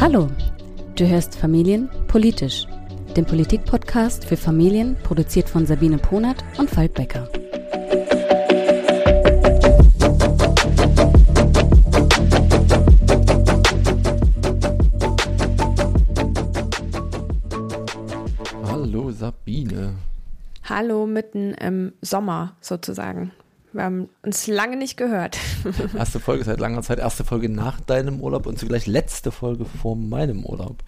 Hallo, du hörst Familien politisch, den Politikpodcast für Familien, produziert von Sabine Ponert und Falk Becker. Hallo mitten im Sommer sozusagen. Wir haben uns lange nicht gehört. Erste Folge seit langer Zeit, erste Folge nach deinem Urlaub und zugleich letzte Folge vor meinem Urlaub.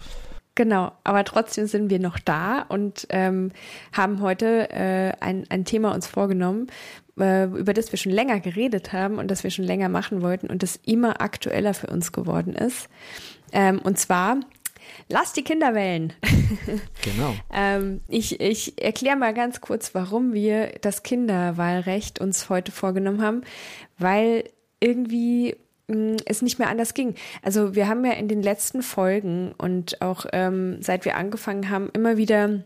Genau, aber trotzdem sind wir noch da und ähm, haben heute äh, ein, ein Thema uns vorgenommen, äh, über das wir schon länger geredet haben und das wir schon länger machen wollten und das immer aktueller für uns geworden ist. Ähm, und zwar Lass die Kinder wählen. Genau. ähm, ich ich erkläre mal ganz kurz, warum wir das Kinderwahlrecht uns heute vorgenommen haben, weil irgendwie mh, mm, es nicht mehr anders ging. Also wir haben ja in den letzten Folgen und auch ähm, seit wir angefangen haben, immer wieder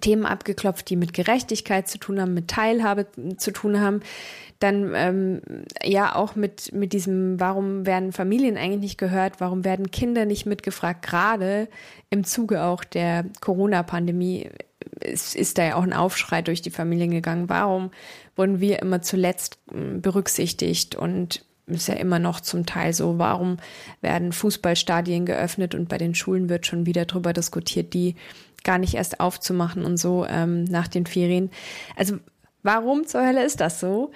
Themen abgeklopft, die mit Gerechtigkeit zu tun haben, mit Teilhabe zu tun haben, dann ähm, ja auch mit, mit diesem, warum werden Familien eigentlich nicht gehört, warum werden Kinder nicht mitgefragt, gerade im Zuge auch der Corona-Pandemie ist, ist da ja auch ein Aufschrei durch die Familien gegangen. Warum wurden wir immer zuletzt hm, berücksichtigt? Und ist ja immer noch zum Teil so, warum werden Fußballstadien geöffnet? Und bei den Schulen wird schon wieder drüber diskutiert, die gar nicht erst aufzumachen und so ähm, nach den Ferien. Also warum zur Hölle ist das so?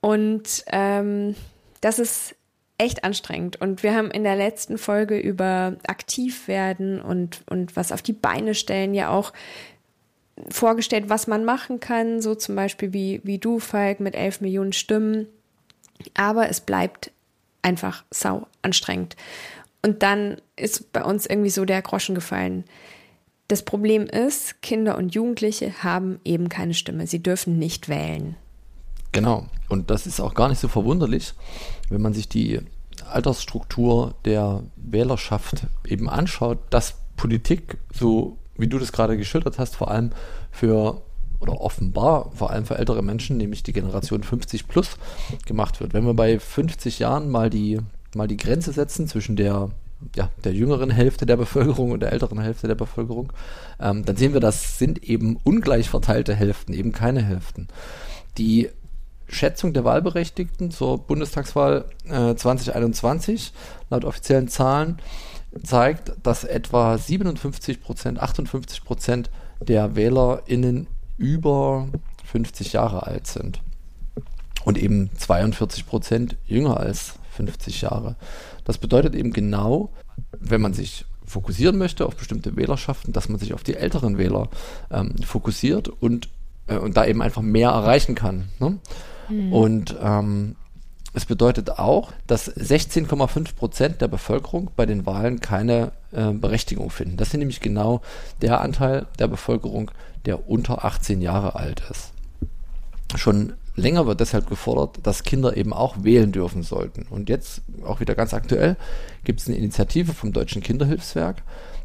Und ähm, das ist echt anstrengend. Und wir haben in der letzten Folge über aktiv werden und, und was auf die Beine stellen ja auch vorgestellt, was man machen kann, so zum Beispiel wie, wie du, Falk, mit elf Millionen Stimmen. Aber es bleibt einfach sau anstrengend. Und dann ist bei uns irgendwie so der Groschen gefallen. Das Problem ist, Kinder und Jugendliche haben eben keine Stimme. Sie dürfen nicht wählen. Genau. Und das ist auch gar nicht so verwunderlich, wenn man sich die Altersstruktur der Wählerschaft eben anschaut, dass Politik, so wie du das gerade geschildert hast, vor allem für oder offenbar vor allem für ältere Menschen, nämlich die Generation 50 plus, gemacht wird. Wenn wir bei 50 Jahren mal die, mal die Grenze setzen zwischen der ja, der jüngeren Hälfte der Bevölkerung und der älteren Hälfte der Bevölkerung, ähm, dann sehen wir, das sind eben ungleich verteilte Hälften, eben keine Hälften. Die Schätzung der Wahlberechtigten zur Bundestagswahl äh, 2021 laut offiziellen Zahlen zeigt, dass etwa 57 Prozent, 58 Prozent der WählerInnen über 50 Jahre alt sind. Und eben 42 Prozent jünger als 50 Jahre. Das bedeutet eben genau, wenn man sich fokussieren möchte auf bestimmte Wählerschaften, dass man sich auf die älteren Wähler ähm, fokussiert und, äh, und da eben einfach mehr erreichen kann. Ne? Mhm. Und ähm, es bedeutet auch, dass 16,5 Prozent der Bevölkerung bei den Wahlen keine äh, Berechtigung finden. Das sind nämlich genau der Anteil der Bevölkerung, der unter 18 Jahre alt ist. Schon länger wird deshalb gefordert, dass Kinder eben auch wählen dürfen sollten. Und jetzt, auch wieder ganz aktuell, gibt es eine Initiative vom Deutschen Kinderhilfswerk,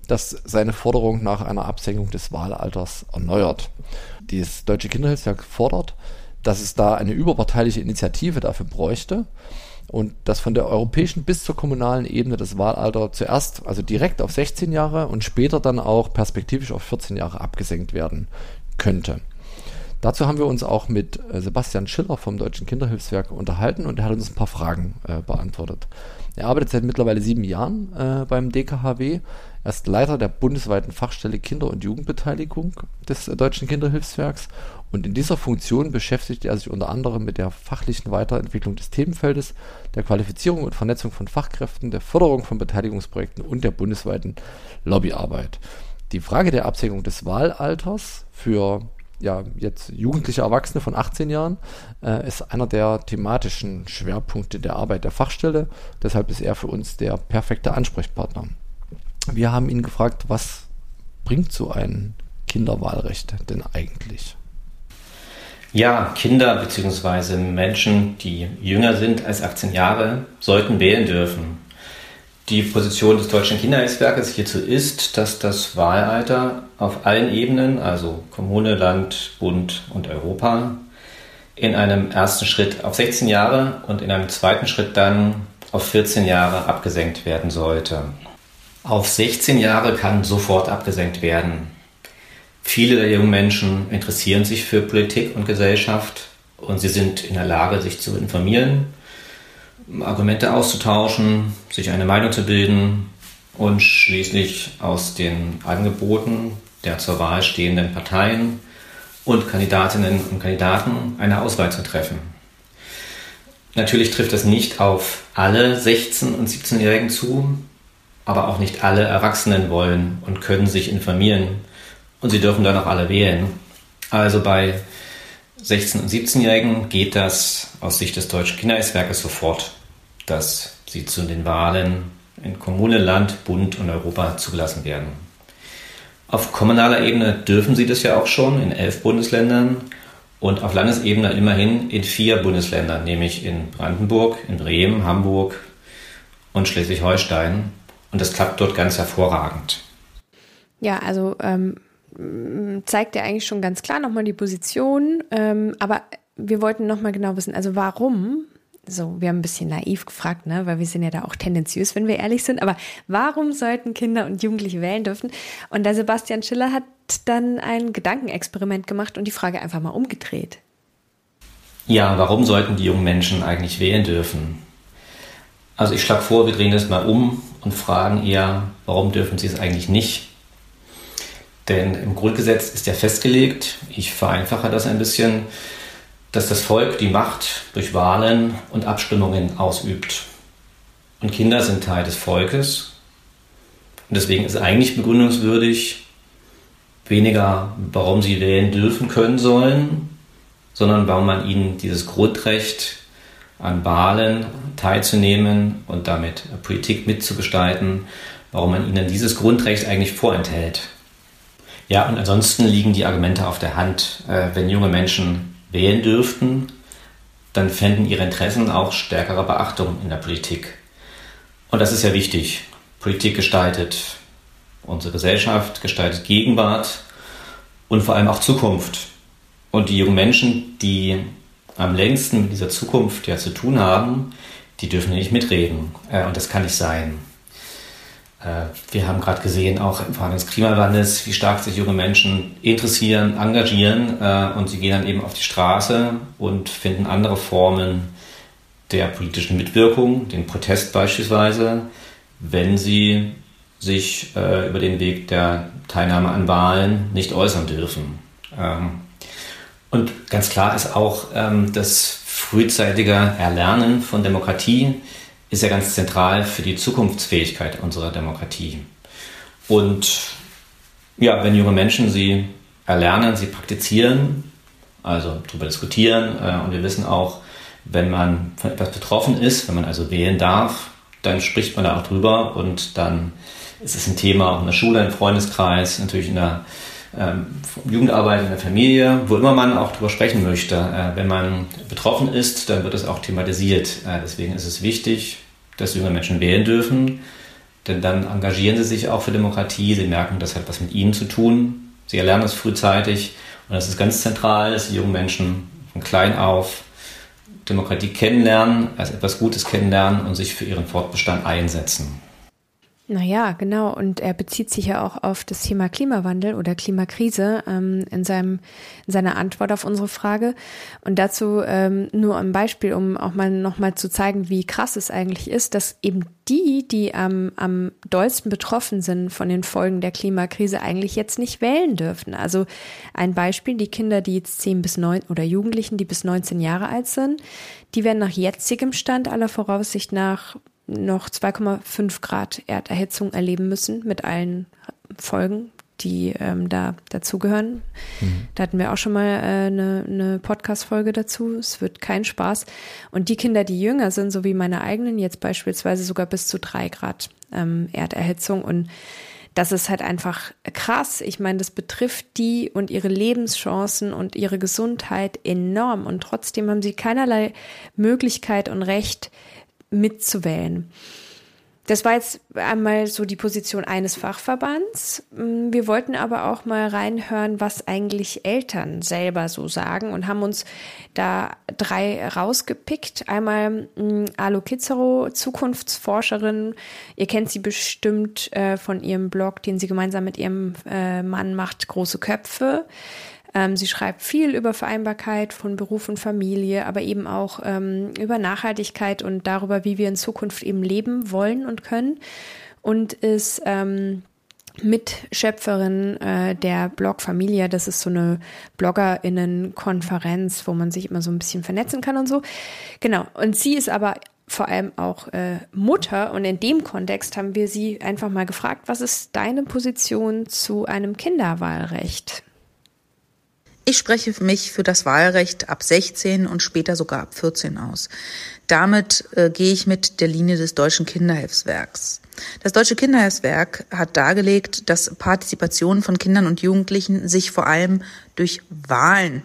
das seine Forderung nach einer Absenkung des Wahlalters erneuert. Das Deutsche Kinderhilfswerk fordert, dass es da eine überparteiliche Initiative dafür bräuchte und dass von der europäischen bis zur kommunalen Ebene das Wahlalter zuerst, also direkt auf 16 Jahre und später dann auch perspektivisch auf 14 Jahre abgesenkt werden könnte. Dazu haben wir uns auch mit äh, Sebastian Schiller vom Deutschen Kinderhilfswerk unterhalten und er hat uns ein paar Fragen äh, beantwortet. Er arbeitet seit mittlerweile sieben Jahren äh, beim DKHW. Er ist Leiter der bundesweiten Fachstelle Kinder- und Jugendbeteiligung des äh, Deutschen Kinderhilfswerks und in dieser Funktion beschäftigt er sich unter anderem mit der fachlichen Weiterentwicklung des Themenfeldes, der Qualifizierung und Vernetzung von Fachkräften, der Förderung von Beteiligungsprojekten und der bundesweiten Lobbyarbeit. Die Frage der Absenkung des Wahlalters für ja, jetzt jugendliche Erwachsene von 18 Jahren, äh, ist einer der thematischen Schwerpunkte der Arbeit der Fachstelle. Deshalb ist er für uns der perfekte Ansprechpartner. Wir haben ihn gefragt, was bringt so ein Kinderwahlrecht denn eigentlich? Ja, Kinder bzw. Menschen, die jünger sind als 18 Jahre, sollten wählen dürfen. Die Position des Deutschen Kinderhilfswerkes hierzu ist, dass das Wahlalter auf allen Ebenen, also Kommune, Land, Bund und Europa, in einem ersten Schritt auf 16 Jahre und in einem zweiten Schritt dann auf 14 Jahre abgesenkt werden sollte. Auf 16 Jahre kann sofort abgesenkt werden. Viele der jungen Menschen interessieren sich für Politik und Gesellschaft und sie sind in der Lage, sich zu informieren, Argumente auszutauschen, sich eine Meinung zu bilden und schließlich aus den Angeboten der zur Wahl stehenden Parteien und Kandidatinnen und Kandidaten eine Auswahl zu treffen. Natürlich trifft das nicht auf alle 16- und 17-Jährigen zu, aber auch nicht alle Erwachsenen wollen und können sich informieren und sie dürfen dann auch alle wählen. Also bei 16- und 17-Jährigen geht das aus Sicht des Deutschen Kinderhilfswerkes sofort, dass sie zu den Wahlen in Kommune, Land, Bund und Europa zugelassen werden. Auf kommunaler Ebene dürfen sie das ja auch schon in elf Bundesländern und auf Landesebene immerhin in vier Bundesländern, nämlich in Brandenburg, in Bremen, Hamburg und Schleswig-Holstein. Und das klappt dort ganz hervorragend. Ja, also ähm, zeigt ja eigentlich schon ganz klar nochmal die Position, ähm, aber wir wollten nochmal genau wissen, also warum so, wir haben ein bisschen naiv gefragt, ne, weil wir sind ja da auch tendenziös, wenn wir ehrlich sind. Aber warum sollten Kinder und Jugendliche wählen dürfen? Und der Sebastian Schiller hat dann ein Gedankenexperiment gemacht und die Frage einfach mal umgedreht. Ja, warum sollten die jungen Menschen eigentlich wählen dürfen? Also ich schlage vor, wir drehen das mal um und fragen eher, warum dürfen sie es eigentlich nicht? Denn im Grundgesetz ist ja festgelegt, ich vereinfache das ein bisschen, dass das Volk die Macht durch Wahlen und Abstimmungen ausübt. Und Kinder sind Teil des Volkes. Und deswegen ist eigentlich begründungswürdig weniger, warum sie wählen dürfen können sollen, sondern warum man ihnen dieses Grundrecht an Wahlen teilzunehmen und damit Politik mitzugestalten, warum man ihnen dieses Grundrecht eigentlich vorenthält. Ja, und ansonsten liegen die Argumente auf der Hand, äh, wenn junge Menschen wählen dürften, dann fänden ihre Interessen auch stärkere Beachtung in der Politik. Und das ist ja wichtig. Politik gestaltet unsere Gesellschaft, gestaltet Gegenwart und vor allem auch Zukunft. Und die jungen Menschen, die am längsten mit dieser Zukunft ja zu tun haben, die dürfen nicht mitreden. Äh, und das kann nicht sein. Äh, wir haben gerade gesehen, auch im Fahren des Klimawandels, wie stark sich junge Menschen interessieren, engagieren äh, und sie gehen dann eben auf die Straße und finden andere Formen der politischen Mitwirkung, den Protest beispielsweise, wenn sie sich äh, über den Weg der Teilnahme an Wahlen nicht äußern dürfen. Ähm, und ganz klar ist auch ähm, das frühzeitige Erlernen von Demokratie ist ja ganz zentral für die Zukunftsfähigkeit unserer Demokratie. Und ja, wenn junge Menschen sie erlernen, sie praktizieren, also darüber diskutieren, äh, und wir wissen auch, wenn man von etwas betroffen ist, wenn man also wählen darf, dann spricht man da auch drüber und dann ist es ein Thema auch in der Schule, im Freundeskreis, natürlich in der ähm, Jugendarbeit in der Familie, wo immer man auch darüber sprechen möchte. Äh, wenn man betroffen ist, dann wird es auch thematisiert. Äh, deswegen ist es wichtig, dass junge Menschen wählen dürfen, denn dann engagieren sie sich auch für Demokratie, sie merken, das hat was mit ihnen zu tun, sie erlernen es frühzeitig und das ist ganz zentral, dass die jungen Menschen von klein auf Demokratie kennenlernen, als etwas Gutes kennenlernen und sich für ihren Fortbestand einsetzen. Naja, genau. Und er bezieht sich ja auch auf das Thema Klimawandel oder Klimakrise ähm, in, seinem, in seiner Antwort auf unsere Frage. Und dazu ähm, nur ein Beispiel, um auch mal nochmal zu zeigen, wie krass es eigentlich ist, dass eben die, die am, am dollsten betroffen sind von den Folgen der Klimakrise, eigentlich jetzt nicht wählen dürfen. Also ein Beispiel, die Kinder, die jetzt 10 bis 9 oder Jugendlichen, die bis 19 Jahre alt sind, die werden nach jetzigem Stand aller Voraussicht nach noch 2,5 Grad Erderhitzung erleben müssen mit allen Folgen, die ähm, da dazugehören. Mhm. Da hatten wir auch schon mal äh, eine, eine Podcast-Folge dazu. Es wird kein Spaß. Und die Kinder, die jünger sind, so wie meine eigenen, jetzt beispielsweise sogar bis zu drei Grad ähm, Erderhitzung. Und das ist halt einfach krass. Ich meine, das betrifft die und ihre Lebenschancen und ihre Gesundheit enorm. Und trotzdem haben sie keinerlei Möglichkeit und Recht, mitzuwählen. das war jetzt einmal so die Position eines Fachverbands. Mm, wir wollten aber auch mal reinhören, was eigentlich Eltern selber so sagen und haben uns da drei rausgepickt. Einmal mm, Alo Kizero, Zukunftsforscherin. Ihr kennt sie bestimmt äh, von ihrem Blog, den sie gemeinsam mit ihrem äh, Mann macht, Große Köpfe. Ähm, sie schreibt viel über Vereinbarkeit von Beruf und Familie, aber eben auch ähm, über Nachhaltigkeit und darüber, wie wir in Zukunft eben leben wollen und können. Und ist ähm, Mitschöpferin äh, der Blog Familia. Das ist so eine BloggerInnen-Konferenz, wo man sich immer so ein bisschen vernetzen kann und so. Genau. Und sie ist aber vor allem auch äh, Mutter und in dem Kontext haben wir sie einfach mal gefragt, was ist deine Position zu einem Kinderwahlrecht? Ich spreche mich für das Wahlrecht ab 16 und später sogar ab 14 aus. Damit äh, gehe ich mit der Linie des Deutschen Kinderhilfswerks. Das Deutsche Kinderhilfswerk hat dargelegt, dass Partizipation von Kindern und Jugendlichen sich vor allem durch Wahlen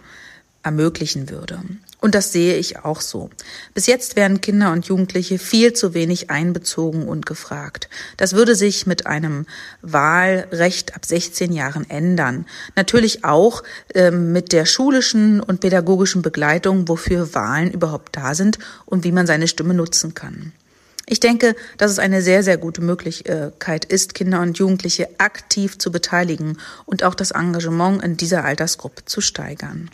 ermöglichen würde. Und das sehe ich auch so. Bis jetzt werden Kinder und Jugendliche viel zu wenig einbezogen und gefragt. Das würde sich mit einem Wahlrecht ab 16 Jahren ändern. Natürlich auch ähm, mit der schulischen und pädagogischen Begleitung, wofür Wahlen überhaupt da sind und wie man seine Stimme nutzen kann. Ich denke, dass es eine sehr, sehr gute Möglichkeit ist, Kinder und Jugendliche aktiv zu beteiligen und auch das Engagement in dieser Altersgruppe zu steigern.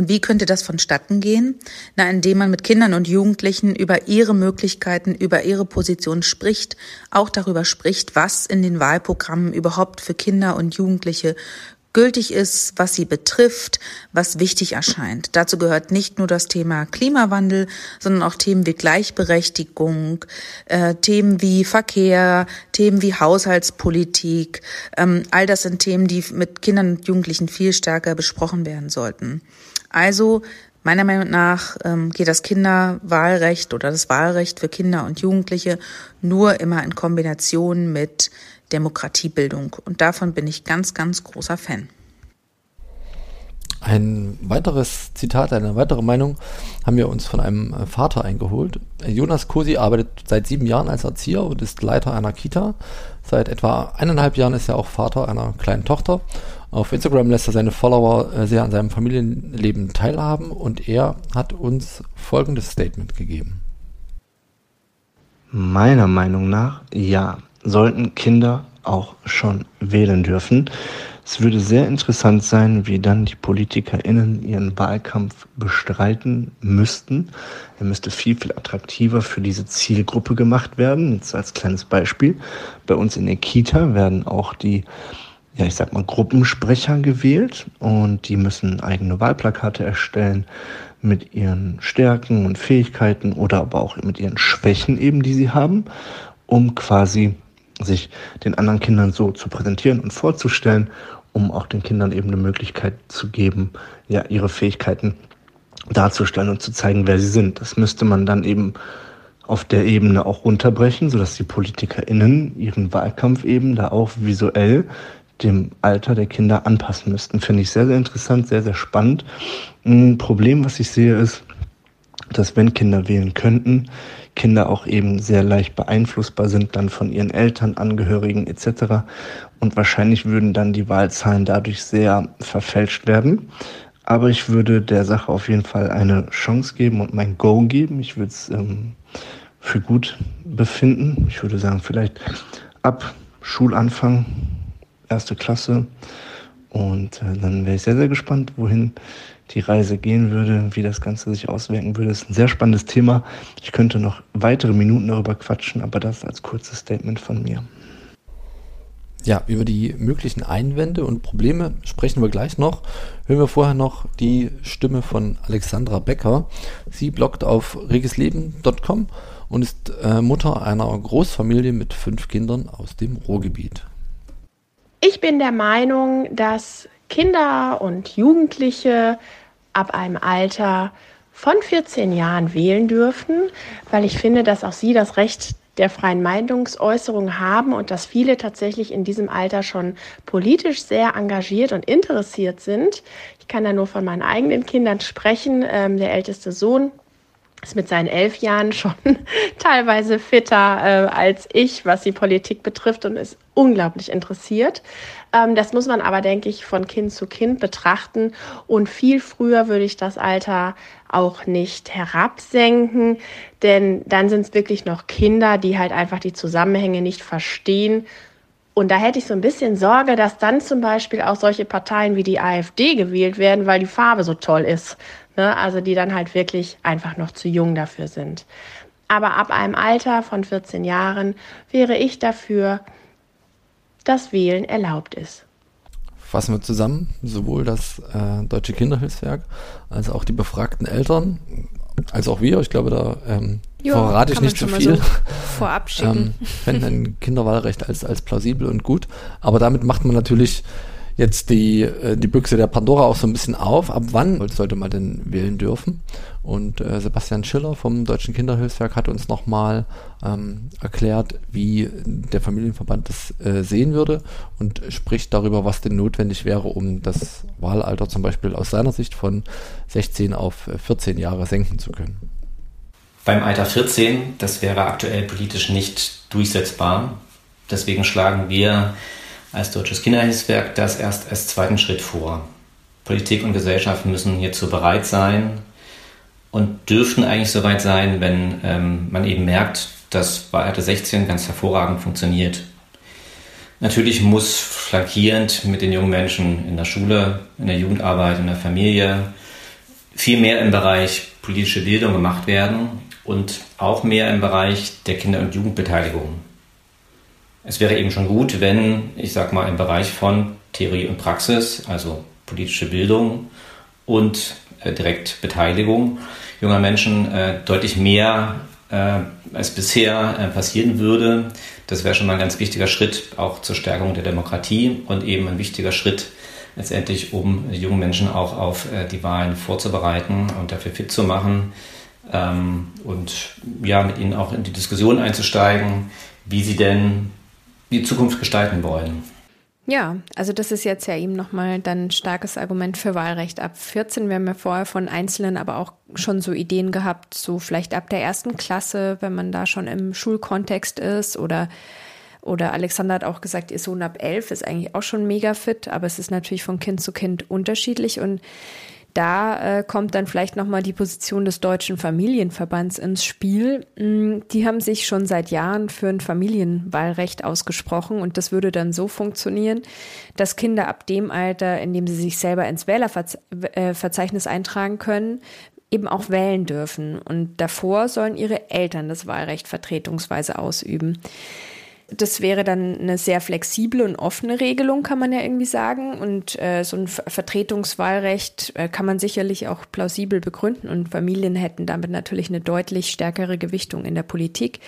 Und wie könnte das vonstatten gehen? Na, indem man mit Kindern und Jugendlichen über ihre Möglichkeiten, über ihre Position spricht, auch darüber spricht, was in den Wahlprogrammen überhaupt für Kinder und Jugendliche gültig ist, was sie betrifft, was wichtig erscheint. Dazu gehört nicht nur das Thema Klimawandel, sondern auch Themen wie Gleichberechtigung, äh, Themen wie Verkehr, Themen wie Haushaltspolitik. Ähm, all das sind Themen, die mit Kindern und Jugendlichen viel stärker besprochen werden sollten. Also meiner Meinung nach ähm, geht das Kinderwahlrecht oder das Wahlrecht für Kinder und Jugendliche nur immer in Kombination mit Demokratiebildung. Und davon bin ich ganz, ganz großer Fan. Ein weiteres Zitat, eine weitere Meinung haben wir uns von einem Vater eingeholt. Jonas Kosi arbeitet seit sieben Jahren als Erzieher und ist Leiter einer Kita. Seit etwa eineinhalb Jahren ist er auch Vater einer kleinen Tochter auf Instagram lässt er seine Follower äh, sehr an seinem Familienleben teilhaben und er hat uns folgendes Statement gegeben. Meiner Meinung nach, ja, sollten Kinder auch schon wählen dürfen. Es würde sehr interessant sein, wie dann die PolitikerInnen ihren Wahlkampf bestreiten müssten. Er müsste viel, viel attraktiver für diese Zielgruppe gemacht werden. Jetzt als kleines Beispiel. Bei uns in der Kita werden auch die ja, ich sag mal, Gruppensprecher gewählt und die müssen eigene Wahlplakate erstellen mit ihren Stärken und Fähigkeiten oder aber auch mit ihren Schwächen eben, die sie haben, um quasi sich den anderen Kindern so zu präsentieren und vorzustellen, um auch den Kindern eben eine Möglichkeit zu geben, ja, ihre Fähigkeiten darzustellen und zu zeigen, wer sie sind. Das müsste man dann eben auf der Ebene auch runterbrechen, sodass die PolitikerInnen ihren Wahlkampf eben da auch visuell dem Alter der Kinder anpassen müssten. Finde ich sehr, sehr interessant, sehr, sehr spannend. Ein Problem, was ich sehe, ist, dass wenn Kinder wählen könnten, Kinder auch eben sehr leicht beeinflussbar sind dann von ihren Eltern, Angehörigen etc. Und wahrscheinlich würden dann die Wahlzahlen dadurch sehr verfälscht werden. Aber ich würde der Sache auf jeden Fall eine Chance geben und mein Go geben. Ich würde es ähm, für gut befinden. Ich würde sagen, vielleicht ab Schulanfang erste Klasse. Und äh, dann wäre ich sehr, sehr gespannt, wohin die Reise gehen würde, wie das Ganze sich auswirken würde. Das ist ein sehr spannendes Thema. Ich könnte noch weitere Minuten darüber quatschen, aber das als kurzes Statement von mir. Ja, über die möglichen Einwände und Probleme sprechen wir gleich noch. Hören wir vorher noch die Stimme von Alexandra Becker. Sie bloggt auf regesleben.com und ist äh, Mutter einer Großfamilie mit fünf Kindern aus dem Ruhrgebiet. Ich bin der Meinung, dass Kinder und Jugendliche ab einem Alter von 14 Jahren wählen dürfen, weil ich finde, dass auch sie das Recht der freien Meinungsäußerung haben und dass viele tatsächlich in diesem Alter schon politisch sehr engagiert und interessiert sind. Ich kann da nur von meinen eigenen Kindern sprechen. Ähm, der älteste Sohn ist mit seinen elf Jahren schon teilweise fitter äh, als ich, was die Politik betrifft und ist unglaublich interessiert. Ähm, das muss man aber, denke ich, von Kind zu Kind betrachten. Und viel früher würde ich das Alter auch nicht herabsenken, denn dann sind es wirklich noch Kinder, die halt einfach die Zusammenhänge nicht verstehen. Und da hätte ich so ein bisschen Sorge, dass dann zum Beispiel auch solche Parteien wie die AfD gewählt werden, weil die Farbe so toll ist. Ne? Also die dann halt wirklich einfach noch zu jung dafür sind. Aber ab einem Alter von 14 Jahren wäre ich dafür, dass Wählen erlaubt ist. Fassen wir zusammen, sowohl das äh, Deutsche Kinderhilfswerk als auch die befragten Eltern, als auch wir. Ich glaube, da ähm, jo, verrate ich nicht zu so viel. So vorab schicken. ähm, fänden ein Kinderwahlrecht als, als plausibel und gut. Aber damit macht man natürlich jetzt die, äh, die Büchse der Pandora auch so ein bisschen auf. Ab wann sollte man denn wählen dürfen? Und äh, Sebastian Schiller vom Deutschen Kinderhilfswerk hat uns nochmal ähm, erklärt, wie der Familienverband das äh, sehen würde und spricht darüber, was denn notwendig wäre, um das Wahlalter zum Beispiel aus seiner Sicht von 16 auf 14 Jahre senken zu können. Beim Alter 14, das wäre aktuell politisch nicht durchsetzbar. Deswegen schlagen wir als Deutsches Kinderhilfswerk das erst als zweiten Schritt vor. Politik und Gesellschaft müssen hierzu bereit sein und dürften eigentlich soweit sein, wenn ähm, man eben merkt, dass bei Alter 16 ganz hervorragend funktioniert. Natürlich muss flankierend mit den jungen Menschen in der Schule, in der Jugendarbeit, in der Familie viel mehr im Bereich politische Bildung gemacht werden und auch mehr im Bereich der Kinder- und Jugendbeteiligung es wäre eben schon gut, wenn, ich sag mal, im Bereich von Theorie und Praxis, also politische Bildung und äh, direkt Beteiligung junger Menschen äh, deutlich mehr äh, als bisher äh, passieren würde. Das wäre schon mal ein ganz wichtiger Schritt auch zur Stärkung der Demokratie und eben ein wichtiger Schritt letztendlich, um jungen Menschen auch auf äh, die Wahlen vorzubereiten und dafür fit zu machen ähm, und ja, mit ihnen auch in die Diskussion einzusteigen, wie sie denn die Zukunft gestalten wollen. Ja, also das ist jetzt ja eben nochmal dann ein starkes Argument für Wahlrecht ab 14. Wir haben ja vorher von Einzelnen aber auch schon so Ideen gehabt, so vielleicht ab der ersten Klasse, wenn man da schon im Schulkontext ist oder oder Alexander hat auch gesagt, ihr Sohn ab elf ist eigentlich auch schon mega fit, aber es ist natürlich von Kind zu Kind unterschiedlich und da äh, kommt dann vielleicht nochmal die Position des Deutschen Familienverbands ins Spiel. Mm, die haben sich schon seit Jahren für ein Familienwahlrecht ausgesprochen und das würde dann so funktionieren, dass Kinder ab dem Alter, in dem sie sich selber ins Wählerverzeichnis äh, eintragen können, eben auch wählen dürfen. Und davor sollen ihre Eltern das Wahlrecht vertretungsweise ausüben. Das wäre dann eine sehr flexible und offene Regelung, kann man ja irgendwie sagen. Und äh, so ein Vertretungswahlrecht äh, kann man sicherlich auch plausibel begründen. Und Familien hätten damit natürlich eine deutlich stärkere Gewichtung in der Politik.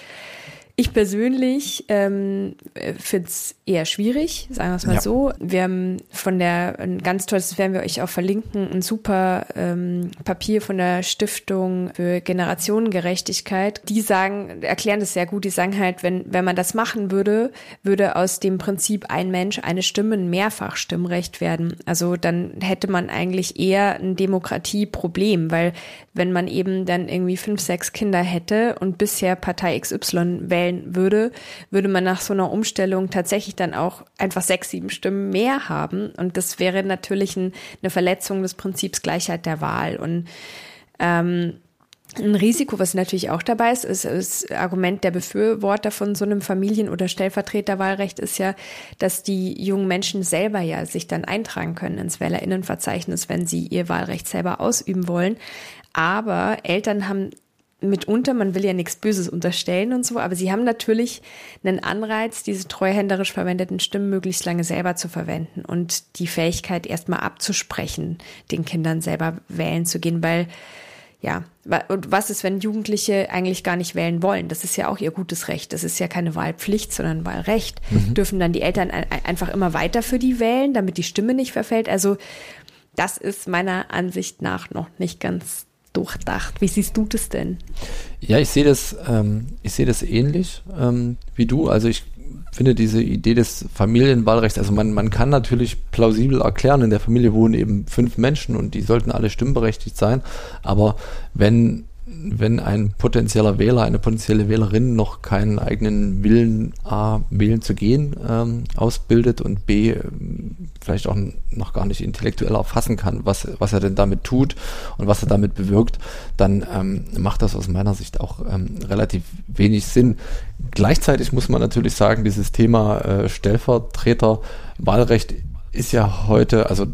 Ich persönlich ähm, finde es eher schwierig, sagen wir es mal ja. so. Wir haben von der, ein ganz tolles, das werden wir euch auch verlinken, ein super ähm, Papier von der Stiftung für Generationengerechtigkeit. Die sagen, erklären das sehr gut, die sagen halt, wenn, wenn man das machen würde, würde aus dem Prinzip ein Mensch eine Stimme ein Mehrfachstimmrecht werden. Also dann hätte man eigentlich eher ein Demokratieproblem, weil wenn man eben dann irgendwie fünf, sechs Kinder hätte und bisher Partei XY wählen würde, würde man nach so einer Umstellung tatsächlich tatsächlich dann auch einfach sechs, sieben Stimmen mehr haben. Und das wäre natürlich ein, eine Verletzung des Prinzips Gleichheit der Wahl. Und ähm, ein Risiko, was natürlich auch dabei ist, ist das Argument der Befürworter von so einem Familien- oder Stellvertreterwahlrecht ist ja, dass die jungen Menschen selber ja sich dann eintragen können ins Wählerinnenverzeichnis, wenn sie ihr Wahlrecht selber ausüben wollen. Aber Eltern haben mitunter, man will ja nichts Böses unterstellen und so, aber sie haben natürlich einen Anreiz, diese treuhänderisch verwendeten Stimmen möglichst lange selber zu verwenden und die Fähigkeit erstmal abzusprechen, den Kindern selber wählen zu gehen, weil ja, und was ist, wenn Jugendliche eigentlich gar nicht wählen wollen? Das ist ja auch ihr gutes Recht. Das ist ja keine Wahlpflicht, sondern Wahlrecht. Mhm. Dürfen dann die Eltern einfach immer weiter für die wählen, damit die Stimme nicht verfällt? Also, das ist meiner Ansicht nach noch nicht ganz durchdacht. Wie siehst du das denn? Ja, ich sehe das, ähm, ich sehe das ähnlich ähm, wie du. Also ich finde diese Idee des Familienwahlrechts, also man, man kann natürlich plausibel erklären, in der Familie wohnen eben fünf Menschen und die sollten alle stimmberechtigt sein. Aber wenn wenn ein potenzieller Wähler, eine potenzielle Wählerin noch keinen eigenen Willen, A, wählen zu gehen, ähm, ausbildet und B, ähm, vielleicht auch noch gar nicht intellektuell erfassen kann, was, was er denn damit tut und was er damit bewirkt, dann ähm, macht das aus meiner Sicht auch ähm, relativ wenig Sinn. Gleichzeitig muss man natürlich sagen, dieses Thema äh, Stellvertreterwahlrecht ist ja heute, also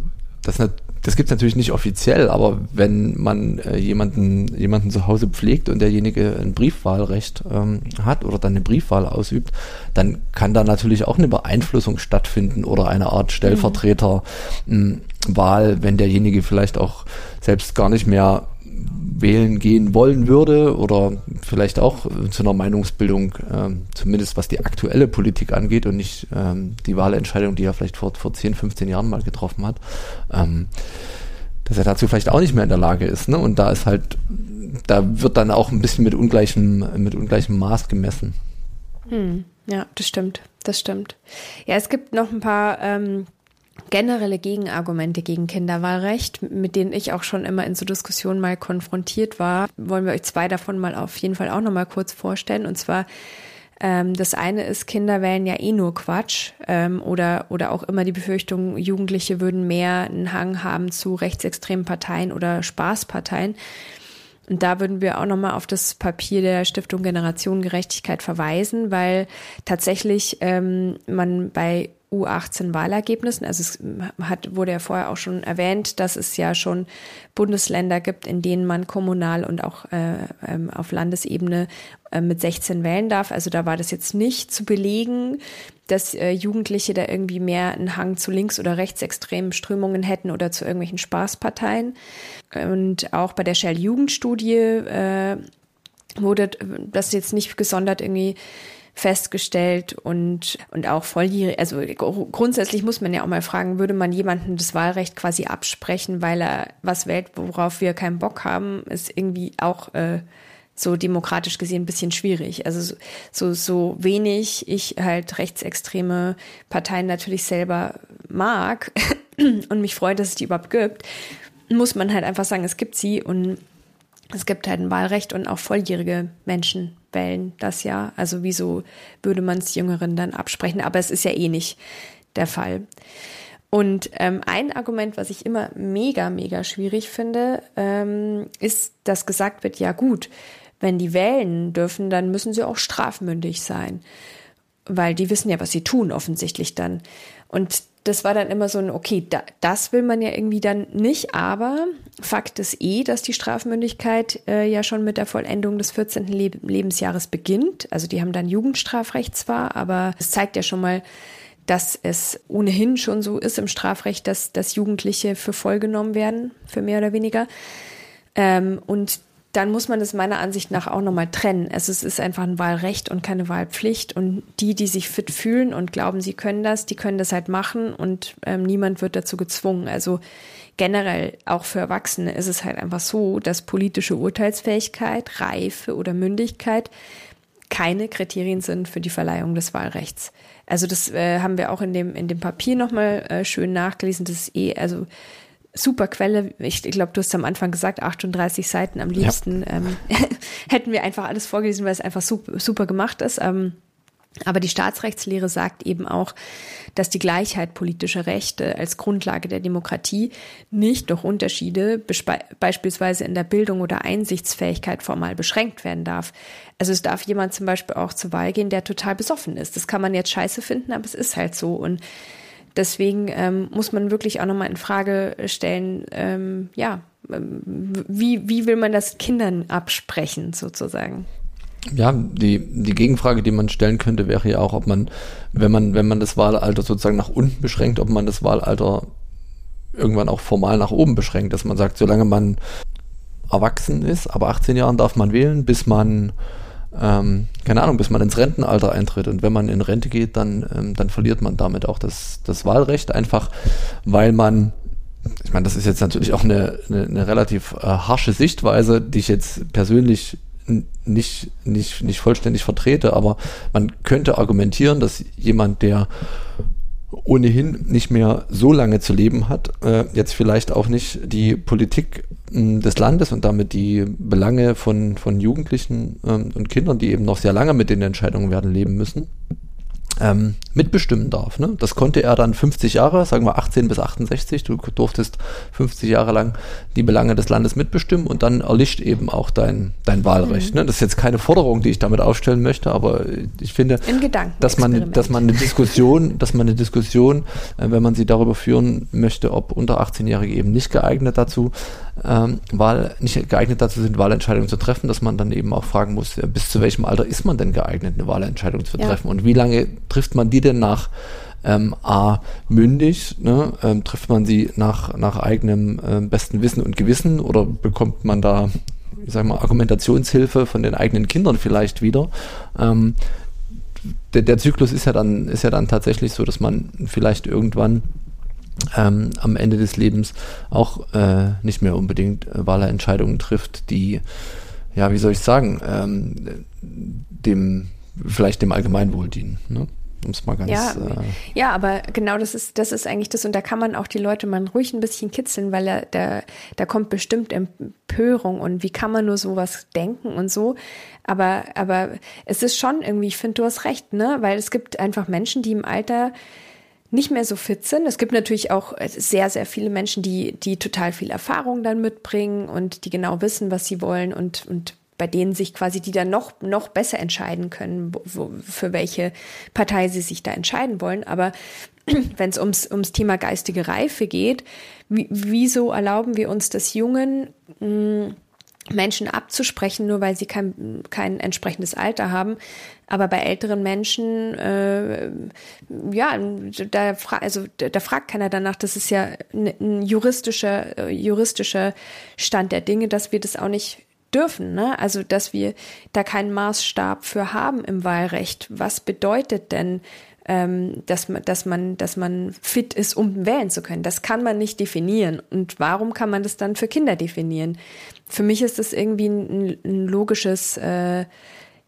das das gibt es natürlich nicht offiziell, aber wenn man äh, jemanden, jemanden zu Hause pflegt und derjenige ein Briefwahlrecht ähm, hat oder dann eine Briefwahl ausübt, dann kann da natürlich auch eine Beeinflussung stattfinden oder eine Art Stellvertreterwahl, mhm. wenn derjenige vielleicht auch selbst gar nicht mehr wählen gehen wollen würde oder vielleicht auch zu einer Meinungsbildung, ähm, zumindest was die aktuelle Politik angeht und nicht ähm, die Wahlentscheidung, die er vielleicht vor, vor 10, 15 Jahren mal getroffen hat, ähm, dass er dazu vielleicht auch nicht mehr in der Lage ist. Ne? Und da ist halt, da wird dann auch ein bisschen mit ungleichem, mit ungleichem Maß gemessen. Hm, ja, das stimmt, das stimmt. Ja, es gibt noch ein paar ähm, generelle Gegenargumente gegen Kinderwahlrecht, mit denen ich auch schon immer in so Diskussionen mal konfrontiert war, wollen wir euch zwei davon mal auf jeden Fall auch noch mal kurz vorstellen. Und zwar ähm, das eine ist, Kinder wählen ja eh nur Quatsch ähm, oder, oder auch immer die Befürchtung, Jugendliche würden mehr einen Hang haben zu rechtsextremen Parteien oder Spaßparteien. Und da würden wir auch nochmal auf das Papier der Stiftung Generationengerechtigkeit verweisen, weil tatsächlich ähm, man bei U18-Wahlergebnissen. Also es hat, wurde ja vorher auch schon erwähnt, dass es ja schon Bundesländer gibt, in denen man kommunal und auch äh, ähm, auf Landesebene äh, mit 16 wählen darf. Also da war das jetzt nicht zu belegen, dass äh, Jugendliche da irgendwie mehr einen Hang zu links- oder rechtsextremen Strömungen hätten oder zu irgendwelchen Spaßparteien. Und auch bei der Shell-Jugendstudie äh, wurde das jetzt nicht gesondert irgendwie festgestellt und, und auch volljährig, also grundsätzlich muss man ja auch mal fragen, würde man jemandem das Wahlrecht quasi absprechen, weil er was wählt, worauf wir keinen Bock haben, ist irgendwie auch äh, so demokratisch gesehen ein bisschen schwierig. Also so, so wenig ich halt rechtsextreme Parteien natürlich selber mag und mich freue, dass es die überhaupt gibt, muss man halt einfach sagen, es gibt sie und es gibt halt ein Wahlrecht und auch volljährige Menschen wählen das ja. Also wieso würde man es Jüngeren dann absprechen? Aber es ist ja eh nicht der Fall. Und ähm, ein Argument, was ich immer mega, mega schwierig finde, ähm, ist, dass gesagt wird, ja gut, wenn die wählen dürfen, dann müssen sie auch strafmündig sein. Weil die wissen ja, was sie tun, offensichtlich dann. Und das war dann immer so ein, okay, da, das will man ja irgendwie dann nicht, aber Fakt ist eh, dass die Strafmündigkeit äh, ja schon mit der Vollendung des 14. Le Lebensjahres beginnt. Also die haben dann Jugendstrafrecht zwar, aber es zeigt ja schon mal, dass es ohnehin schon so ist im Strafrecht, dass, dass Jugendliche für voll genommen werden, für mehr oder weniger. Ähm, und dann muss man es meiner Ansicht nach auch nochmal trennen. Also es ist einfach ein Wahlrecht und keine Wahlpflicht. Und die, die sich fit fühlen und glauben, sie können das, die können das halt machen und ähm, niemand wird dazu gezwungen. Also generell auch für Erwachsene ist es halt einfach so, dass politische Urteilsfähigkeit, Reife oder Mündigkeit keine Kriterien sind für die Verleihung des Wahlrechts. Also das äh, haben wir auch in dem in dem Papier nochmal äh, schön nachgelesen. Das ist eh also super Quelle. Ich, ich glaube, du hast am Anfang gesagt, 38 Seiten am liebsten. Ja. Ähm, hätten wir einfach alles vorgelesen, weil es einfach super, super gemacht ist. Ähm, aber die Staatsrechtslehre sagt eben auch, dass die Gleichheit politischer Rechte als Grundlage der Demokratie nicht durch Unterschiede beispielsweise in der Bildung oder Einsichtsfähigkeit formal beschränkt werden darf. Also es darf jemand zum Beispiel auch zur Wahl gehen, der total besoffen ist. Das kann man jetzt scheiße finden, aber es ist halt so. Und Deswegen ähm, muss man wirklich auch nochmal in Frage stellen, ähm, ja, ähm, wie, wie will man das Kindern absprechen sozusagen? Ja, die, die Gegenfrage, die man stellen könnte, wäre ja auch, ob man, wenn man, wenn man das Wahlalter sozusagen nach unten beschränkt, ob man das Wahlalter irgendwann auch formal nach oben beschränkt, dass man sagt, solange man erwachsen ist, aber 18 Jahren darf man wählen, bis man ähm, keine Ahnung, bis man ins Rentenalter eintritt. Und wenn man in Rente geht, dann, ähm, dann verliert man damit auch das, das Wahlrecht, einfach weil man, ich meine, das ist jetzt natürlich auch eine, eine, eine relativ äh, harsche Sichtweise, die ich jetzt persönlich nicht, nicht, nicht vollständig vertrete, aber man könnte argumentieren, dass jemand, der ohnehin nicht mehr so lange zu leben hat, äh, jetzt vielleicht auch nicht die Politik mh, des Landes und damit die Belange von, von Jugendlichen ähm, und Kindern, die eben noch sehr lange mit den Entscheidungen werden leben müssen, ähm, mitbestimmen darf. Ne? Das konnte er dann 50 Jahre, sagen wir 18 bis 68, du durftest 50 Jahre lang die Belange des Landes mitbestimmen und dann erlischt eben auch dein, dein Wahlrecht. Mhm. Ne? Das ist jetzt keine Forderung, die ich damit aufstellen möchte, aber ich finde, dass man, dass man eine Diskussion, dass man eine Diskussion, äh, wenn man sie darüber führen möchte, ob unter 18-Jährige eben nicht geeignet dazu ähm, Wahl, nicht geeignet dazu sind, Wahlentscheidungen zu treffen, dass man dann eben auch fragen muss, bis zu welchem Alter ist man denn geeignet, eine Wahlentscheidung zu treffen ja. und wie lange trifft man die denn nach ähm, A, mündig, ne? ähm, trifft man sie nach, nach eigenem äh, besten Wissen und Gewissen oder bekommt man da, ich sag mal, Argumentationshilfe von den eigenen Kindern vielleicht wieder? Ähm, der, der Zyklus ist ja dann, ist ja dann tatsächlich so, dass man vielleicht irgendwann ähm, am Ende des Lebens auch äh, nicht mehr unbedingt äh, Wahlentscheidungen trifft, die, ja, wie soll ich sagen, ähm, dem, vielleicht dem Allgemeinwohl dienen. Ne? Um es mal ganz. Ja, äh, ja, aber genau das ist, das ist eigentlich das, und da kann man auch die Leute mal ruhig ein bisschen kitzeln, weil da, da kommt bestimmt Empörung und wie kann man nur sowas denken und so. Aber, aber es ist schon irgendwie, ich finde, du hast recht, ne? Weil es gibt einfach Menschen, die im Alter nicht mehr so fit sind. Es gibt natürlich auch sehr, sehr viele Menschen, die, die total viel Erfahrung dann mitbringen und die genau wissen, was sie wollen und, und bei denen sich quasi die dann noch, noch besser entscheiden können, wo, für welche Partei sie sich da entscheiden wollen. Aber wenn es ums, ums Thema geistige Reife geht, wieso erlauben wir uns das Jungen, hm, Menschen abzusprechen, nur weil sie kein, kein entsprechendes Alter haben. Aber bei älteren Menschen, äh, ja, da, fra also, da, fragt keiner danach. Das ist ja ein, ein juristischer, äh, juristischer Stand der Dinge, dass wir das auch nicht dürfen. Ne? Also, dass wir da keinen Maßstab für haben im Wahlrecht. Was bedeutet denn ähm, dass, man, dass, man, dass man fit ist, um wählen zu können. Das kann man nicht definieren. Und warum kann man das dann für Kinder definieren? Für mich ist das irgendwie ein, ein logisches, äh,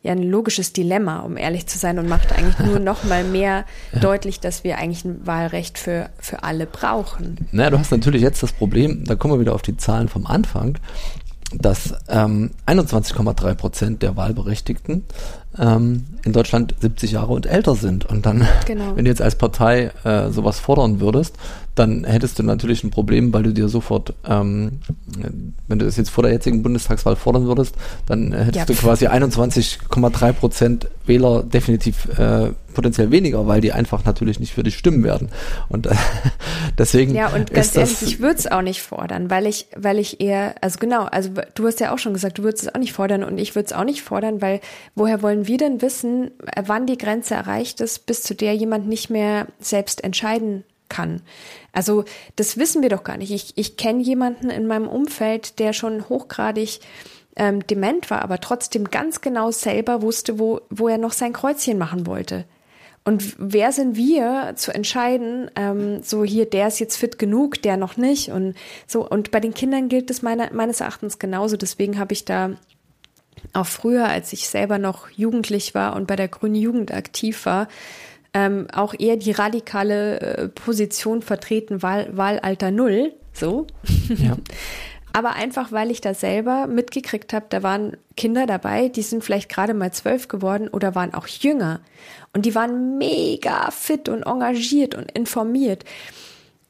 ja, ein logisches Dilemma, um ehrlich zu sein, und macht eigentlich nur noch mal mehr ja. deutlich, dass wir eigentlich ein Wahlrecht für, für alle brauchen. Naja, du hast natürlich jetzt das Problem, da kommen wir wieder auf die Zahlen vom Anfang, dass ähm, 21,3 Prozent der Wahlberechtigten ähm, in Deutschland 70 Jahre und älter sind. Und dann, genau. wenn du jetzt als Partei äh, sowas fordern würdest, dann hättest du natürlich ein Problem, weil du dir sofort, ähm, wenn du das jetzt vor der jetzigen Bundestagswahl fordern würdest, dann hättest ja. du quasi 21,3 Prozent Wähler definitiv äh, potenziell weniger, weil die einfach natürlich nicht für dich stimmen werden. Und äh, deswegen. Ja, und ganz ehrlich, ich würde es auch nicht fordern, weil ich, weil ich eher, also genau, also du hast ja auch schon gesagt, du würdest es auch nicht fordern und ich würde es auch nicht fordern, weil woher wollen wir denn wissen, wann die Grenze erreicht ist, bis zu der jemand nicht mehr selbst entscheiden kann. Also das wissen wir doch gar nicht. Ich, ich kenne jemanden in meinem Umfeld, der schon hochgradig ähm, dement war, aber trotzdem ganz genau selber wusste, wo, wo er noch sein Kreuzchen machen wollte. Und wer sind wir zu entscheiden, ähm, so hier, der ist jetzt fit genug, der noch nicht und so. Und bei den Kindern gilt es meine, meines Erachtens genauso. Deswegen habe ich da auch früher, als ich selber noch jugendlich war und bei der Grünen Jugend aktiv war, ähm, auch eher die radikale äh, Position vertreten, Wahl, Wahlalter Null, so. Ja. Aber einfach, weil ich da selber mitgekriegt habe, da waren Kinder dabei, die sind vielleicht gerade mal zwölf geworden oder waren auch jünger. Und die waren mega fit und engagiert und informiert.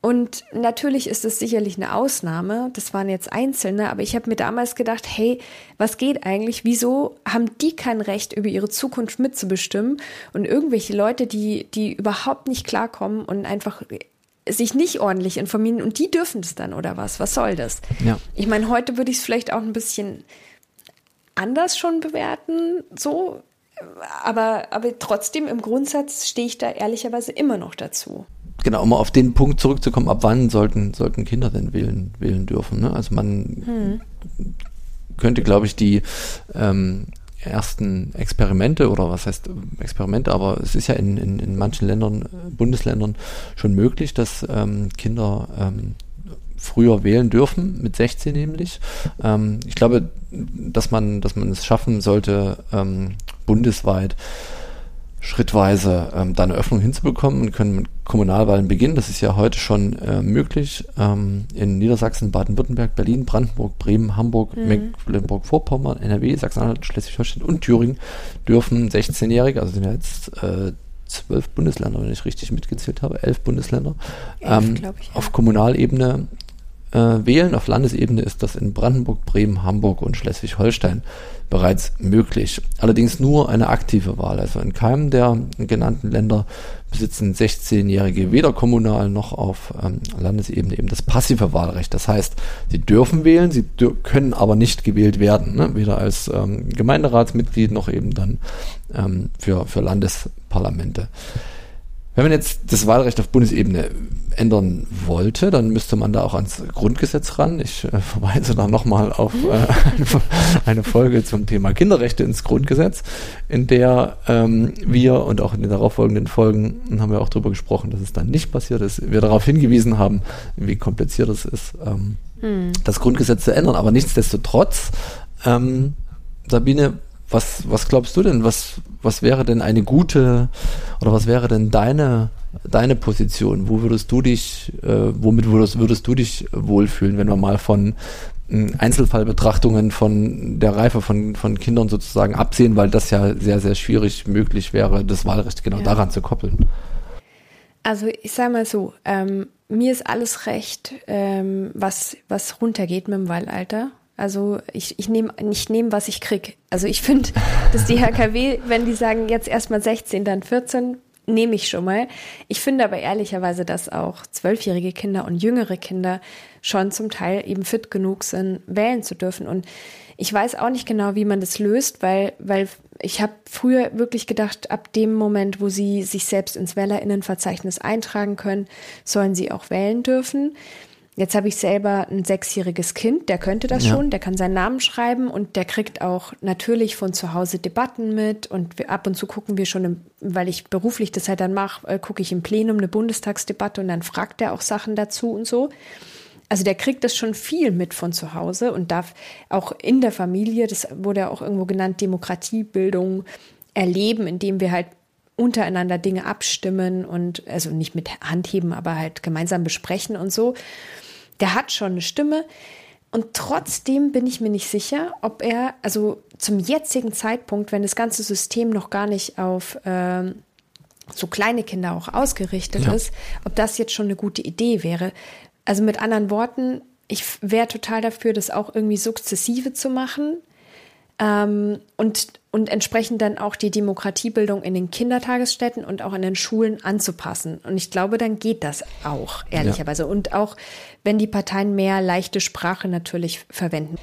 Und natürlich ist es sicherlich eine Ausnahme, das waren jetzt Einzelne, aber ich habe mir damals gedacht, hey, was geht eigentlich? Wieso haben die kein Recht, über ihre Zukunft mitzubestimmen? Und irgendwelche Leute, die, die überhaupt nicht klarkommen und einfach sich nicht ordentlich informieren und die dürfen es dann oder was? Was soll das? Ja. Ich meine, heute würde ich es vielleicht auch ein bisschen anders schon bewerten, so, aber, aber trotzdem im Grundsatz stehe ich da ehrlicherweise immer noch dazu genau, um auf den Punkt zurückzukommen, ab wann sollten, sollten Kinder denn wählen, wählen dürfen? Ne? Also man hm. könnte, glaube ich, die ähm, ersten Experimente oder was heißt Experimente, aber es ist ja in, in, in manchen Ländern, Bundesländern schon möglich, dass ähm, Kinder ähm, früher wählen dürfen, mit 16 nämlich. Ähm, ich glaube, dass man, dass man es schaffen sollte, ähm, bundesweit schrittweise ähm, da eine Öffnung hinzubekommen und können Kommunalwahlen beginnen. Das ist ja heute schon äh, möglich. Ähm, in Niedersachsen, Baden-Württemberg, Berlin, Brandenburg, Bremen, Hamburg, mhm. Mecklenburg-Vorpommern, NRW, Sachsen-Anhalt, Schleswig-Holstein und Thüringen dürfen 16-Jährige, also sind ja jetzt äh, zwölf Bundesländer, wenn ich richtig mitgezählt habe, elf Bundesländer, elf, ähm, ich, ja. auf Kommunalebene äh, wählen. Auf Landesebene ist das in Brandenburg, Bremen, Hamburg und Schleswig-Holstein bereits möglich. Allerdings nur eine aktive Wahl. Also in keinem der genannten Länder besitzen 16-Jährige weder kommunal noch auf ähm, Landesebene eben das passive Wahlrecht. Das heißt, sie dürfen wählen, sie dür können aber nicht gewählt werden, ne? weder als ähm, Gemeinderatsmitglied noch eben dann ähm, für, für Landesparlamente. Wenn man jetzt das Wahlrecht auf Bundesebene ändern wollte, dann müsste man da auch ans Grundgesetz ran. Ich äh, verweise da nochmal auf äh, eine Folge zum Thema Kinderrechte ins Grundgesetz, in der ähm, wir und auch in den darauffolgenden Folgen haben wir auch darüber gesprochen, dass es dann nicht passiert ist. Wir darauf hingewiesen haben, wie kompliziert es ist, ähm, hm. das Grundgesetz zu ändern. Aber nichtsdestotrotz, ähm, Sabine, was, was glaubst du denn? Was, was wäre denn eine gute oder was wäre denn deine, deine Position? Wo würdest du dich, äh, womit würdest, würdest du dich wohlfühlen, wenn wir mal von äh, Einzelfallbetrachtungen von der Reife von, von Kindern sozusagen absehen, weil das ja sehr, sehr schwierig möglich wäre, das Wahlrecht genau ja. daran zu koppeln? Also ich sage mal so, ähm, mir ist alles recht, ähm, was, was runtergeht mit dem Wahlalter. Also ich, ich nehme ich nehm, was ich krieg. Also ich finde, dass die HKW, wenn die sagen, jetzt erstmal 16, dann 14, nehme ich schon mal. Ich finde aber ehrlicherweise, dass auch zwölfjährige Kinder und jüngere Kinder schon zum Teil eben fit genug sind, wählen zu dürfen. Und ich weiß auch nicht genau, wie man das löst, weil, weil ich habe früher wirklich gedacht, ab dem Moment, wo sie sich selbst ins Wählerinnenverzeichnis eintragen können, sollen sie auch wählen dürfen. Jetzt habe ich selber ein sechsjähriges Kind, der könnte das ja. schon, der kann seinen Namen schreiben und der kriegt auch natürlich von zu Hause Debatten mit und wir, ab und zu gucken wir schon, im, weil ich beruflich das halt dann mache, äh, gucke ich im Plenum eine Bundestagsdebatte und dann fragt er auch Sachen dazu und so. Also der kriegt das schon viel mit von zu Hause und darf auch in der Familie, das wurde ja auch irgendwo genannt, Demokratiebildung erleben, indem wir halt untereinander Dinge abstimmen und also nicht mit Handheben, aber halt gemeinsam besprechen und so der hat schon eine Stimme. Und trotzdem bin ich mir nicht sicher, ob er, also zum jetzigen Zeitpunkt, wenn das ganze System noch gar nicht auf ähm, so kleine Kinder auch ausgerichtet ja. ist, ob das jetzt schon eine gute Idee wäre. Also mit anderen Worten, ich wäre total dafür, das auch irgendwie sukzessive zu machen, ähm, und, und entsprechend dann auch die Demokratiebildung in den Kindertagesstätten und auch in den Schulen anzupassen. Und ich glaube, dann geht das auch, ehrlicherweise. Ja. Und auch, wenn die Parteien mehr leichte Sprache natürlich verwenden.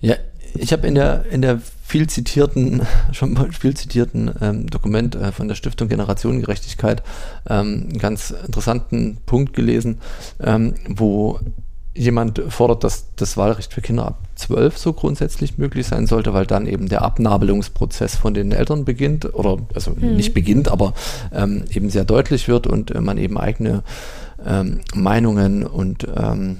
Ja, ich habe in der, in der viel zitierten, schon mal viel zitierten ähm, Dokument äh, von der Stiftung Generationengerechtigkeit ähm, einen ganz interessanten Punkt gelesen, ähm, wo jemand fordert, dass das Wahlrecht für Kinder ab 12 so grundsätzlich möglich sein sollte, weil dann eben der Abnabelungsprozess von den Eltern beginnt oder also hm. nicht beginnt, aber ähm, eben sehr deutlich wird und äh, man eben eigene ähm, Meinungen und ähm,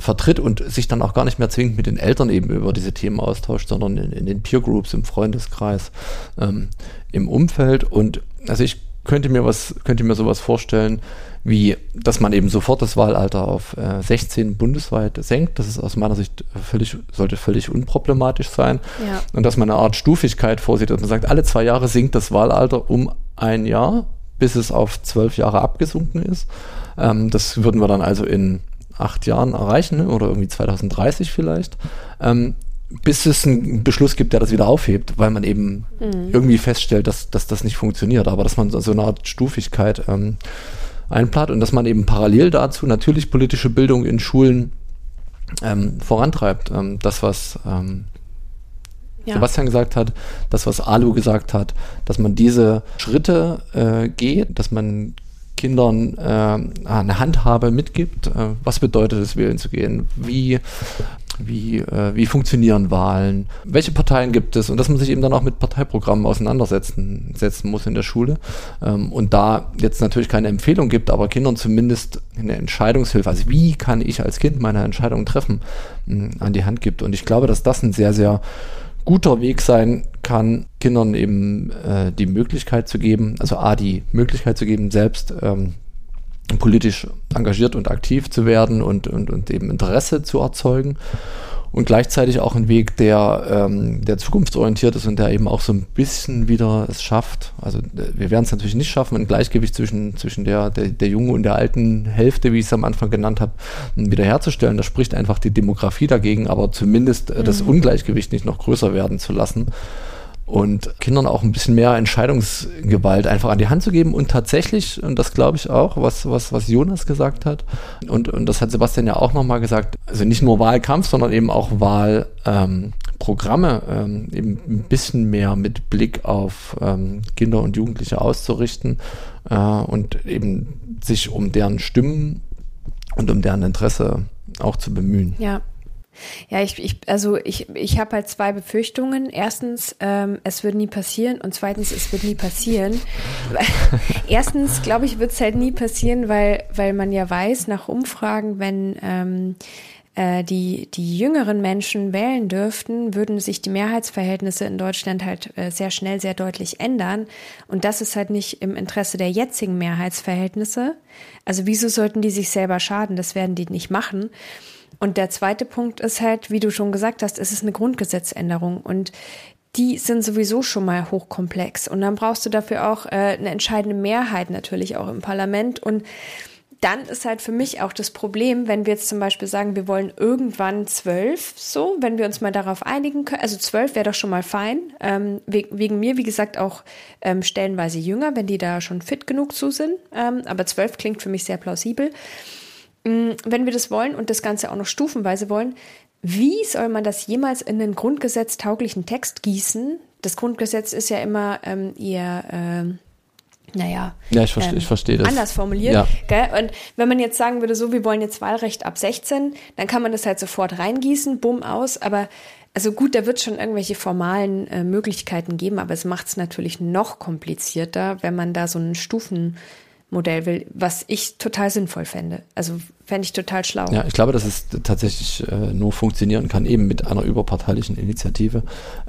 vertritt und sich dann auch gar nicht mehr zwingend mit den Eltern eben über diese Themen austauscht, sondern in, in den Peer Groups, im Freundeskreis, ähm, im Umfeld. Und also ich könnte mir was, könnte mir sowas vorstellen, wie, dass man eben sofort das Wahlalter auf äh, 16 bundesweit senkt. Das ist aus meiner Sicht völlig, sollte völlig unproblematisch sein. Ja. Und dass man eine Art Stufigkeit vorsieht, dass man sagt, alle zwei Jahre sinkt das Wahlalter um ein Jahr, bis es auf zwölf Jahre abgesunken ist. Ähm, das würden wir dann also in acht Jahren erreichen ne? oder irgendwie 2030 vielleicht. Ähm, bis es einen Beschluss gibt, der das wieder aufhebt, weil man eben mhm. irgendwie feststellt, dass, dass das nicht funktioniert, aber dass man so eine Art Stufigkeit ähm, einplant und dass man eben parallel dazu natürlich politische Bildung in Schulen ähm, vorantreibt. Ähm, das, was ähm, ja. Sebastian gesagt hat, das, was Alu gesagt hat, dass man diese Schritte äh, geht, dass man Kindern äh, eine Handhabe mitgibt. Äh, was bedeutet es, wählen zu gehen? Wie wie, äh, wie funktionieren Wahlen, welche Parteien gibt es und dass man sich eben dann auch mit Parteiprogrammen auseinandersetzen setzen muss in der Schule. Ähm, und da jetzt natürlich keine Empfehlung gibt, aber Kindern zumindest eine Entscheidungshilfe, also wie kann ich als Kind meine Entscheidung treffen, mh, an die Hand gibt. Und ich glaube, dass das ein sehr, sehr guter Weg sein kann, Kindern eben äh, die Möglichkeit zu geben, also A, die Möglichkeit zu geben, selbst ähm, politisch engagiert und aktiv zu werden und, und, und eben Interesse zu erzeugen und gleichzeitig auch ein Weg, der, ähm, der zukunftsorientiert ist und der eben auch so ein bisschen wieder es schafft. Also wir werden es natürlich nicht schaffen, ein Gleichgewicht zwischen, zwischen der, der, der jungen und der alten Hälfte, wie ich es am Anfang genannt habe, wiederherzustellen. Da spricht einfach die Demografie dagegen, aber zumindest äh, das mhm. Ungleichgewicht nicht noch größer werden zu lassen und Kindern auch ein bisschen mehr Entscheidungsgewalt einfach an die Hand zu geben und tatsächlich, und das glaube ich auch, was, was, was Jonas gesagt hat, und, und das hat Sebastian ja auch nochmal gesagt, also nicht nur Wahlkampf, sondern eben auch Wahlprogramme ähm, eben ein bisschen mehr mit Blick auf ähm, Kinder und Jugendliche auszurichten äh, und eben sich um deren Stimmen und um deren Interesse auch zu bemühen. Ja, ja, ich, ich also ich, ich habe halt zwei Befürchtungen. Erstens, ähm, es wird nie passieren und zweitens, es wird nie passieren. Erstens, glaube ich, wird es halt nie passieren, weil, weil man ja weiß nach Umfragen, wenn ähm, äh, die, die jüngeren Menschen wählen dürften, würden sich die Mehrheitsverhältnisse in Deutschland halt äh, sehr schnell, sehr deutlich ändern. Und das ist halt nicht im Interesse der jetzigen Mehrheitsverhältnisse. Also wieso sollten die sich selber schaden? Das werden die nicht machen. Und der zweite Punkt ist halt, wie du schon gesagt hast, es ist eine Grundgesetzänderung und die sind sowieso schon mal hochkomplex. Und dann brauchst du dafür auch äh, eine entscheidende Mehrheit natürlich auch im Parlament. Und dann ist halt für mich auch das Problem, wenn wir jetzt zum Beispiel sagen, wir wollen irgendwann zwölf, so, wenn wir uns mal darauf einigen können. Also zwölf wäre doch schon mal fein. Ähm, wegen mir, wie gesagt, auch ähm, stellenweise jünger, wenn die da schon fit genug zu sind. Ähm, aber zwölf klingt für mich sehr plausibel. Mm, wenn wir das wollen und das Ganze auch noch stufenweise wollen, wie soll man das jemals in einen grundgesetztauglichen Text gießen? Das Grundgesetz ist ja immer ähm, eher, ähm, naja, ja, ich, verste, ähm, ich verstehe das. anders formuliert. Ja. Gell? Und wenn man jetzt sagen würde, so, wir wollen jetzt Wahlrecht ab 16, dann kann man das halt sofort reingießen, bumm aus. Aber also gut, da wird schon irgendwelche formalen äh, Möglichkeiten geben, aber es macht es natürlich noch komplizierter, wenn man da so einen Stufen Modell will, was ich total sinnvoll fände. Also fände ich total schlau. Ja, ich glaube, dass es tatsächlich äh, nur funktionieren kann, eben mit einer überparteilichen Initiative,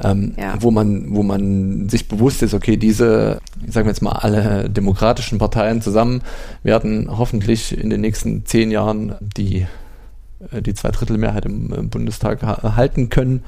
ähm, ja. wo man, wo man sich bewusst ist, okay, diese, ich sage jetzt mal, alle demokratischen Parteien zusammen werden hoffentlich in den nächsten zehn Jahren die die Zweidrittelmehrheit im, im Bundestag halten können,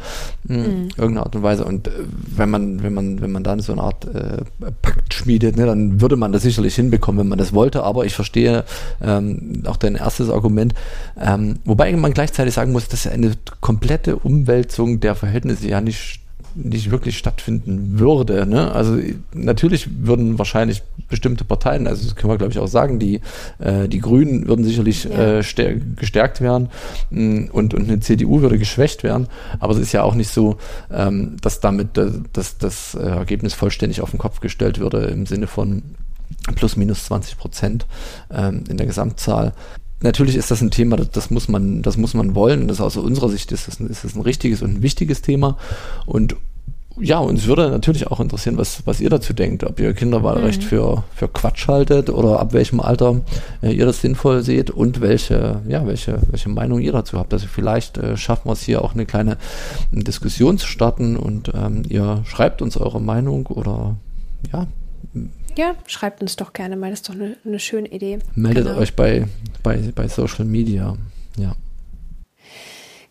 in mhm. irgendeiner Art und Weise. Und äh, wenn man, wenn man, wenn man dann so eine Art äh, Pakt schmiedet, ne, dann würde man das sicherlich hinbekommen, wenn man das wollte. Aber ich verstehe ähm, auch dein erstes Argument, ähm, wobei man gleichzeitig sagen muss, dass eine komplette Umwälzung der Verhältnisse ja nicht nicht wirklich stattfinden würde. Ne? Also natürlich würden wahrscheinlich bestimmte Parteien, also das können wir glaube ich auch sagen, die, äh, die Grünen würden sicherlich ja. äh, gestärkt werden mm, und, und eine CDU würde geschwächt werden. Aber es ist ja auch nicht so, ähm, dass damit äh, dass das äh, Ergebnis vollständig auf den Kopf gestellt würde im Sinne von plus minus 20 Prozent ähm, in der Gesamtzahl natürlich ist das ein Thema, das, das, muss man, das muss man wollen. Das aus unserer Sicht ist das, ein, ist das ein richtiges und ein wichtiges Thema. Und ja, uns würde natürlich auch interessieren, was, was ihr dazu denkt, ob ihr Kinderwahlrecht mhm. für, für Quatsch haltet oder ab welchem Alter äh, ihr das sinnvoll seht und welche, ja, welche, welche Meinung ihr dazu habt. Also vielleicht äh, schaffen wir es hier auch eine kleine Diskussion zu starten und ähm, ihr schreibt uns eure Meinung oder ja, ja, schreibt uns doch gerne mal, das ist doch eine, eine schöne Idee. Meldet genau. euch bei, bei, bei Social Media. Ja.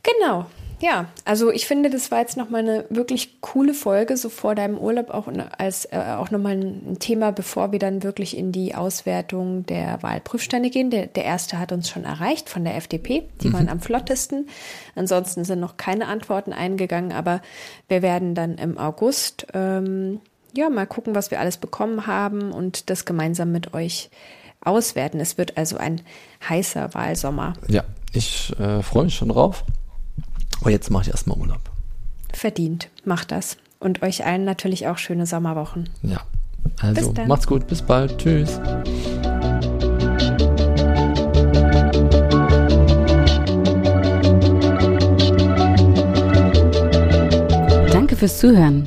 Genau. Ja, also ich finde, das war jetzt nochmal eine wirklich coole Folge, so vor deinem Urlaub auch als äh, auch nochmal ein Thema, bevor wir dann wirklich in die Auswertung der Wahlprüfstände gehen. Der, der erste hat uns schon erreicht von der FDP. Die mhm. waren am flottesten. Ansonsten sind noch keine Antworten eingegangen, aber wir werden dann im August ähm, ja, mal gucken, was wir alles bekommen haben und das gemeinsam mit euch auswerten. Es wird also ein heißer Wahlsommer. Ja, ich äh, freue mich schon drauf. Aber jetzt mache ich erstmal Urlaub. Verdient, macht das. Und euch allen natürlich auch schöne Sommerwochen. Ja, also macht's gut, bis bald. Tschüss. Danke fürs Zuhören.